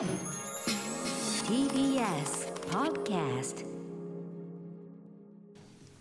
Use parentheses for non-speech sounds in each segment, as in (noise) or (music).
TBS Podcast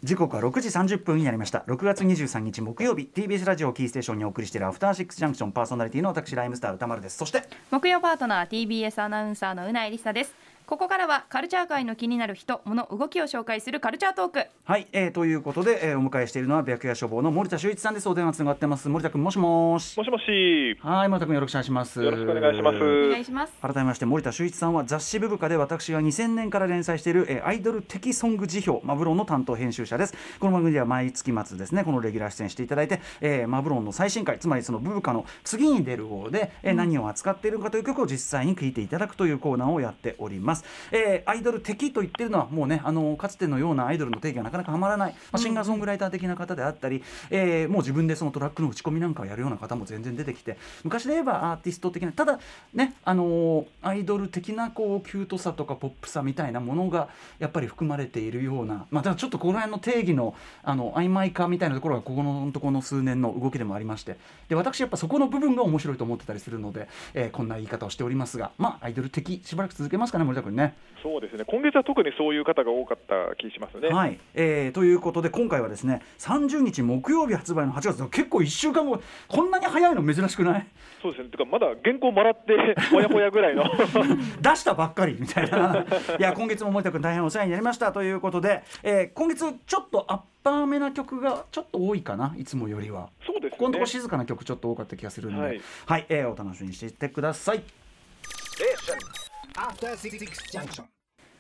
時刻は6時30分になりました。6月23日木曜日 TBS ラジオキーステーションにお送りしているアフターシックスジャンクションパーソナリティの私ライムスター歌丸です。そして木曜パートナー TBS アナウンサーのうないりさですここからはカルチャー界の気になる人物動きを紹介するカルチャートーク。はい、えー、ということで、えー、お迎えしているのは白夜消防の森田修一さんです。お電話つながってます。森田君もしもし。もしもし。はい森田君よろしくお願いします。よろしくお願いします。お願いします。改めまして森田修一さんは雑誌ブブカで私が2000年から連載している、えーアイドル的ソング辞表マブロンの担当編集者です。この番組では毎月末ですねこのレギュラー出演していただいて、えーマブロンの最新回つまりそのブブカの次に出る号で、えー何を扱っているかという曲を実際に聴いていただくというコーナーをやっております、えーアイドル的と言ってるのはもうねあのかつてのようなアイドルの定義がなかなかはまらない、まあ、シンガーソングライター的な方であったり、えーもう自分でそのトラックの打ち込みなんかをやるような方も全然出てきて昔で言えばアーティスト的なただねあのーアイドル的なこうキュートさとかポップさみたいなものがやっぱり含まれているようなまあただちょっとこの辺の定義のあの曖昧化みたいなところがここのところの数年の動きでもありまして。で私やっぱそこの部分が面白いと思ってたりするので、えーこんな言い方をしておりますがまあアイドル的しばらく続けますかね森田君ね。そうですね。今月は特にそういう方が多かった気しますね。はい、えーということで今回はですね30日木曜日発売の8月結構1週間後こんなに早いの珍しくない？そうですね。てかまだ原稿もらって (laughs) ほやほやぐらいの。(laughs) 出したばっかりみたいないや今月も森田君大変お世話になりましたということで、えー今月ちょっとアッパーめな曲がちょっと多いかないつもよりは。そうですね。ここのとこ静かな曲ちょっと多かった気がするんで、ははいい、えーお楽しみにしていてください。Junction.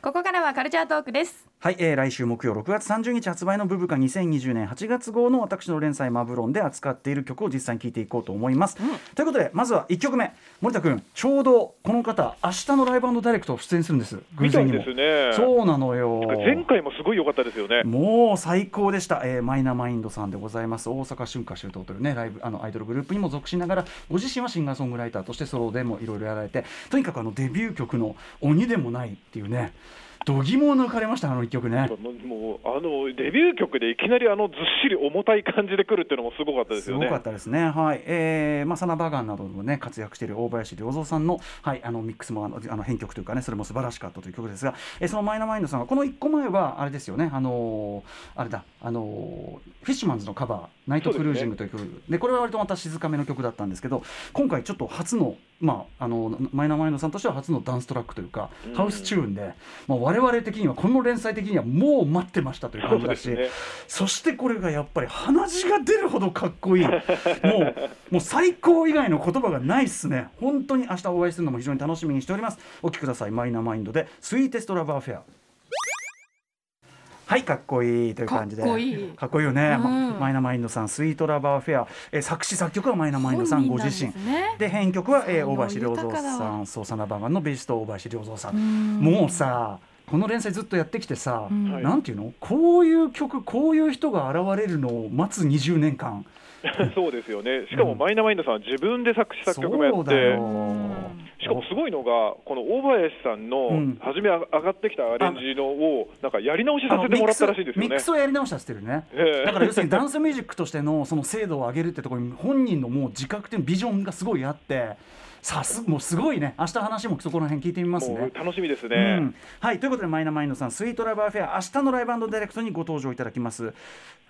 ここからはカルチャートークです。はい、えー来週木曜6月30日発売の「ブブカ2020年8月号」の私の連載「マブロン」で扱っている曲を実際に聴いていこうと思います。ということでまずは1曲目森田君ちょうどこの方明日のライブダイレクト出演するんです偶然にも。んですね。そうなのよ。前回もすごい良かったですよね。もう最高でした、えーマイナマインドさんでございます大阪春夏秋冬というねライブあのアイドルグループにも属しながらご自身はシンガーソングライターとしてソロでもいろいろやられてとにかくあのデビュー曲の「鬼でもない」っていうね度肝を抜かれましたあの一曲ね。もうあのデビュー曲でいきなりあのずっしり重たい感じで来るっていうのもすごかったですよね。すごかったですね。はい、えー、まあサナバガンなどでもね活躍している大林良三さんのはいあのミックスもあのあの編曲というかねそれも素晴らしかったという曲ですが、えー、そのマイナマインドさんがこの一個前はあれですよねあのーあれだあのーフィッシュマンズのカバーナイトクルージングという曲。で,、これは割とまた静かめの曲だったんですけど今回ちょっと初のまああのマイナマインドさんとしては初のダンストラックというか、うん。ハウスチューンで、まあ我々的にはこの連載的にはもう待ってましたというそ感じだし。うですね。そしてこれがやっぱり鼻血が出るほどかっこいい。もうもう最高以外の言葉がないっすね。本当に明日お会いするのも非常に楽しみにしております。お聞きください。マイナマインドでスイーテストラバーフェアはいかっこいいという感じで。かっこいい。かっこいいよね、まうん。マイナマインドさんスイートラバーフェア、えー作詞作曲はマイナマインドさんご自身ですね。で編曲は、え大林良三さんそうサナバガンのベスト大林良三さん。ん。もうさこの連載ずっとやってきてさ、うん。はいなんていうの？こういう曲こういう人が現れるのを待つ20年間。(laughs) そうですよね。しかもマイナマインドさんは自分で作詞作曲もやって。そうだよ。しかもすごいのが、この大林さんのうん。初め上がってきたアレンジのをなんかやり直しさせてもらったらしいんですよね。ミック。スをやり直したってるね。ええ。だから要するにダンスミュージックとしてのその精度を上げるってところに本人のもう自覚というビジョンがすごいあってさすもうすごいね。明日話もそこら辺聞いてみますね。楽しみですうね。ん、はいということでマイナマインドさんスイートライバーフェア明日のライブダイレクトにご登場いただきます。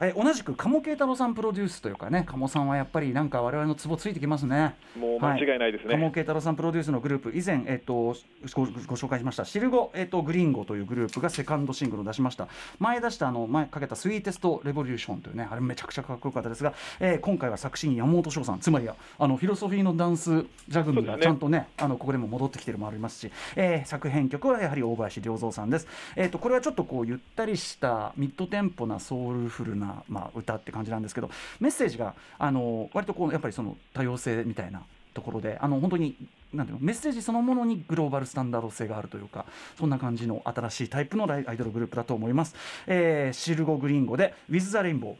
え同じく鴨慶太郎さんプロデュースというかね鴨さんはやっぱりなんか我々のツボついてきますね。もう間違いないですね。鴨慶太郎さんプロデュースのグループ以前、えっと、ごご紹介しました。シルゴ、えっと、グリンゴというグループがセカンドシングルを出しました。前出したあの前かけた「スイーテストレボリューション」というねあれめちゃくちゃかっこよかったですが、えー今回は作詞に山本翔さん。つまりはあのフィロソフィーのダンス座組がそうですね。ちゃんとねあのここでも戻ってきてるのもありますし、えー作編曲はやはり大林良三さんです、えー、とこれはちょっとこうゆったりしたミッドテンポなソウルフルな、まあ、歌って感じなんですけどメッセージがあの割とこうやっぱりその多様性みたいなところであの本当になんていうのメッセージそのものにグローバルスタンダード性があるというかそんな感じの新しいタイプのライアイドルグループだと思います、えーシルゴグリンゴで「With the Rainbow」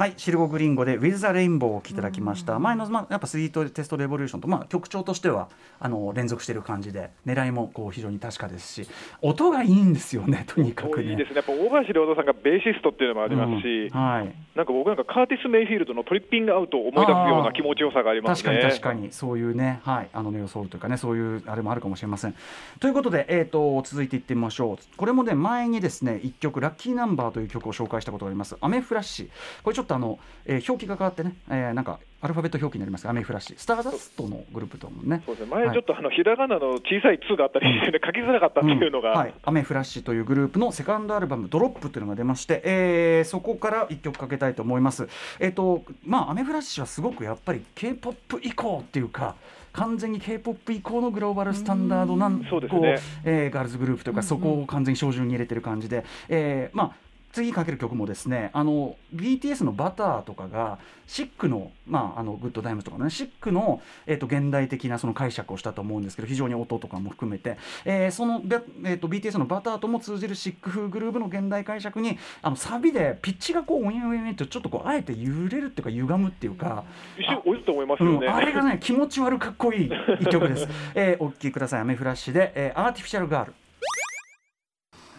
はい、シルゴグリンゴで With the Rainbow をいただきました。前の、まあ、やっぱスイートテストレボリューションと、まあ、曲調としてはあの連続している感じで狙いもこう非常に確かですし音がいいんですよねとにかくね。いいですね、やっぱ大橋良太さんがベーシストっていうのもありますし、うん。はい、なんか僕なんかカーティス・メイフィールドのトリッピングアウトを思い出すような気持ちよさがありますね。確かに確かに。そういうね、はい、あのネオソウルというかねそういうあれもあるかもしれません。ということで、えーと、続いていってみましょう。これもね前にですね1曲「ラッキーナンバー」という曲を紹介したことがあります「アメフラッシュ」これちょっとあの、えー、表記が変わってね、えー、なんかアルファベット表記になりますアメフラッシュスターダストのグループともね。そうですね。前ちょっとあの、ひらがなの小さい「2」があったりして、ね、書きづらかったっていうのが、うん、はい、アメフラッシュというグループのセカンドアルバム「ドロップ」というのが出まして、えー、そこから1曲かけたいと思います。えっ、ー、とまあアメフラッシュはすごくやっぱり k p o p 以降っていうか完全に k p o p 以降のグローバルスタンダードなんそうね。えー、ガールズグループというか、そこを完全に照準に入れてる感じで、えー、まあ次かける曲もですねあの BTS の「Butter」とかがシックの,、まあ、あの Good Times とかねシックの、えーと、現代的なその解釈をしたと思うんですけど非常に音とかも含めて、えー、その、えーと、BTS の「Butter」とも通じるシック風グルーブの現代解釈にあのサビでピッチがこうウィンウィンウィンってちょっとこうあえて揺れるっていうか歪むっていうか一瞬おいと思いますよね、うん、あれがね気持ち悪かっこいい一曲です、えー、お聴きください「アメフラッシュで」えー「アーティフィシャルガール」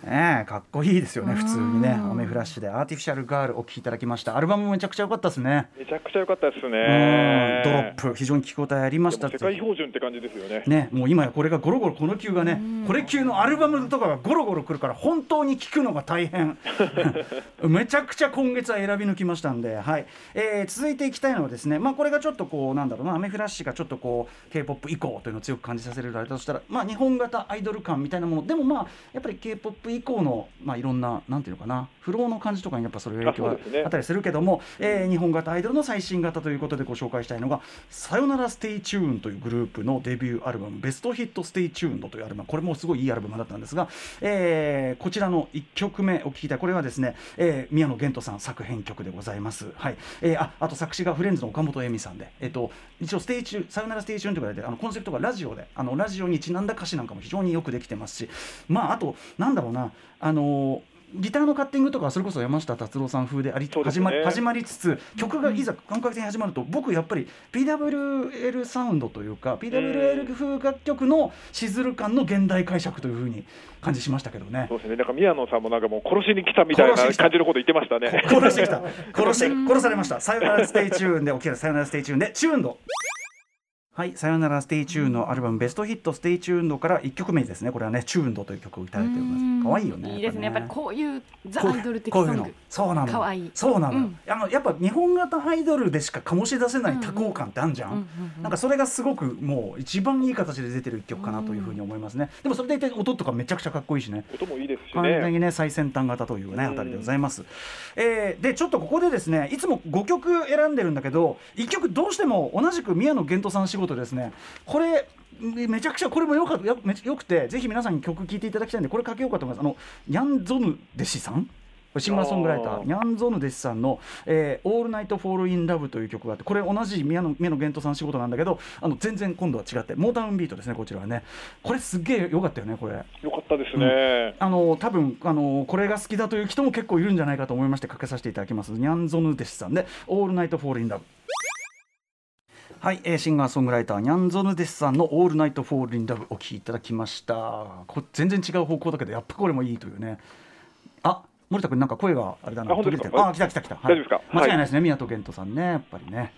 ねえかっこいいですよね普通にねアメフラッシュで。アーティフィシャルガールお聴きいただきました。アルバムもめちゃくちゃ良かったですね。めちゃくちゃ良かったですね。ドロップ非常に聞き応えありました世界標準って感じですよね。ねもう今やこれがゴロゴロこの級がねこれ級のアルバムとかがゴロゴロくるから本当に聞くのが大変。(laughs) めちゃくちゃ今月は選び抜きましたんで。はい、えー、続いていきたいのはですねまあこれがちょっとこうなんだろうなアメフラっシがちょっとこう K-POP 以降というのを強く感じさせるあれだとしたらまあ日本型アイドル感みたいなもの。でもまあやっぱり以降のまあ、いろんななんていうのかなフローの感じとかにやっぱそれ影響があったりするけども、ねえー、日本型アイドルの最新型ということでご紹介したいのが「サヨナラステイチューン」というグループのデビューアルバム「ベストヒットステイチューンド」というアルバム。これもすごいいいアルバムだったんですが、えー、こちらの1曲目お聴きたい。これはですね、えー、宮野弦士さん作編曲でございます、はい。えー、ああと作詞がフレンズのおかもとえみさんで、えーと、一応ステイチューサヨナラステイチューンということであのコンセプトがラジオであのラジオにちなんだ歌詞なんかも非常によくできてますしまああとなんだろうなあのギターのカッティングとかそれこそ山下達郎さん風であり、ね、始まり始まりつつ曲がいざ感覚的に始まると僕やっぱり PWL サウンドというか PWL 風楽曲のシズル感の現代解釈というふうに感じしましたけどね。そうですね。なんか宮野さんもなんかもう殺しに来たみたいな感じのこと言ってましたね。殺してきた。殺し殺されました。さよならステイチューンで起きるさよならステイチューンでチューンド。はい、さよならステイチューンのアルバム、ベストヒットステイチューンドから1曲目ですね。これはね、チューンドという曲をいただいております。可愛いよね。いいですね。やっぱりこういう THE アイドル的ソング。そうなの。可愛い。そうなの、うん、あのやっぱ日本型アイドルでしか醸し出せない多幸感ってあるじゃん。なんかそれがすごくもう一番いい形で出てる一曲かなというふうに思いますね。でもそれでいて音とかめちゃくちゃかっこいいしね。音もいいですしね。完全にね最先端型というねあたりでございます。えー、でちょっとここでですね、いつも5曲選んでるんだけど、1曲どうしても同じく宮野弦士さん仕事ですね。これめちゃくちゃこれもよかった。よよくてぜひ皆さんに曲聴いていただきたいんでこれかけようかと思います。あのニャンゾヌデシさん？シンガーソングライター。ニャンゾヌデシさんの「えー、オールナイト・フォール・イン・ラブ」という曲があってこれ同じ宮野宮野弦士さん仕事なんだけどあの全然今度は違ってモータウンビートですねこちらはね。これすげえよかったよねこれ。よかったですね、うん、あの多分あのこれが好きだという人も結構いるんじゃないかと思いましてかけさせていただきます。ニャンゾヌデシさんで「All Night Fall in Love」はい、えー、シンガーソングライターニャンゾヌデシさんの「All Night Fall in Love」お聴きいただきました。こ全然違う方向だけどやっぱこれもいいというね。あ森田君なんか声があれだなあ来た来た来た、はい、大丈夫ですか？間違いないですね、はい、宮野弦士さんねやっぱりね。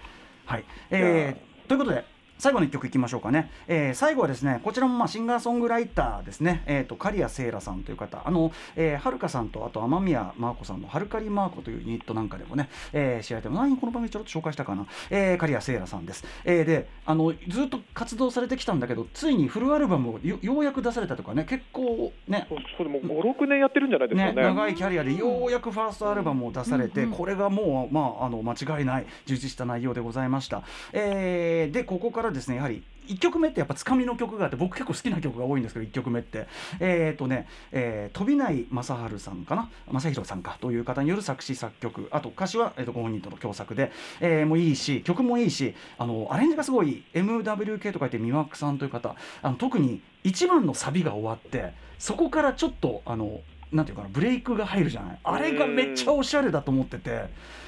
はい。えー、ということで最後の一曲いきましょうかね、えー、最後はですねこちらもまあシンガーソングライターですね、えーと、刈谷聖羅さんという方。あの、えー、はるかさんとあと雨宮真子さんのはるかりマーコというユニットなんかでもね、えー、知られても何この番組ちょっと紹介したかな、えー、刈谷聖羅さんです、えー、であのずっと活動されてきたんだけどついにフルアルバムをようやく出されたとかね。結構ね。そうもう56年やってるんじゃないですかね、ね、長いキャリアでようやくファーストアルバムを出されて、うん、これがもう、まあ、あの間違いない充実した内容でございました、えー、でここからですねやはり1曲目ってやっぱつかみの曲があって僕結構好きな曲が多いんですけど1曲目って。えっ、ー、とね、えー、飛内正治さんかな？正弘さんか？という方による作詞作曲。あと歌詞は、えーと、ご本人との共作で、えー、もいいし曲もいいしあのアレンジがすごい MWK と書いてミワックさんという方。あの特に1番のサビが終わってそこからちょっとあのなんていうかなブレイクが入るじゃないあれがめっちゃおしゃれだと思ってて。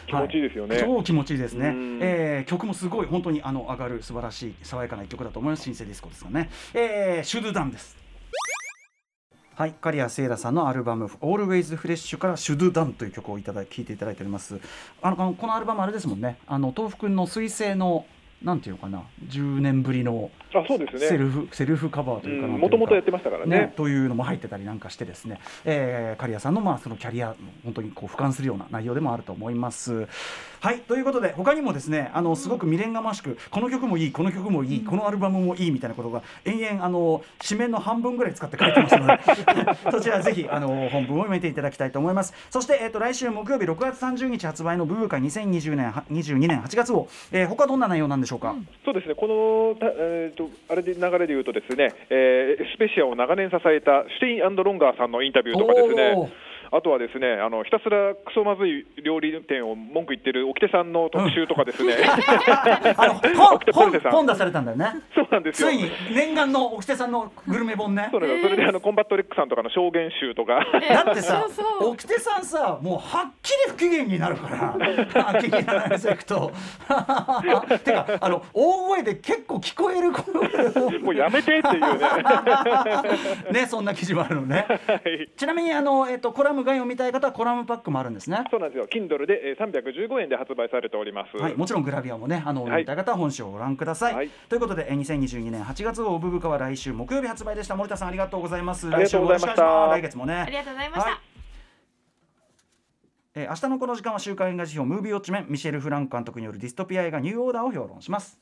気持ちいいですよねは超気持ちいいですねうん。えー曲もすごい本当にあの上がる素晴らしい爽やかな一曲だと思います。新生ディスコですよね。えー、シュドゥダンです。はい、刈谷聖羅さんのアルバム「Always Fresh」から「シュドゥダン」という曲をいただい聴いていただいておりますあのこのアルバムあれですもんねあの豆腐くんの彗星のなんていうのかな10年ぶりのセルフセルフカバーというかもともとやってましたからね。ね、というのも入ってたりなんかしてですね、えー、刈谷さんのまあそのキャリア本当にこう俯瞰するような内容でもあると思います。はいということで他にもですねあのすごく未練がましくこの曲もいいこの曲もいい、このアルバムもいいみたいなことが延々あの紙面の半分ぐらい使って書いてますので。(laughs) そちらぜひあの本文を読めていただきたいと思います。そして、えー、と来週木曜日6月30日発売のブブカ2020年22年8月号、えー、他どんな内容なんでしょうか？そうですね、この、たえー、とあれで流れで言うと、ですね、えースペシアを長年支えたシュテインロンガーさんのインタビューとかですおー。ね、あとはですねあのひたすらクソまずい料理店を文句言ってる掟さんの特集とかですね、(laughs) あの本掟ポルシェさん。本出されたんだよね。そうなんですよ。ついに念願の掟さんのグルメ本ね。そうなんですよ。それであのコンバットレックさんとかの証言集とか、(laughs) だってさそうそう。掟さんさもうはっきり不機嫌になるから聞きながら行くと。(laughs) てかあの大声で結構聞こえる声もうやめてっていうね。ねそんな記事もあるのね。はい。ちなみにあの、えっと、コラム概要見たい方はコラムパックもあるんですねそうなんですよ、Kindle でえー315円で発売されております。はい、もちろんグラビアもね、あの、はい見たい方は本誌をご覧ください。はいということで、えー2022年8月号ブブカは来週木曜日発売でした。森田さん、ありがとうございます。ありがとうございました来週もよ来月もね。ありがとうございました、はいえー明日のこの時間は週刊映画辞表ムービーウォッチメンミシェル・フランク監督によるディストピア映画ニューオーダーを評論します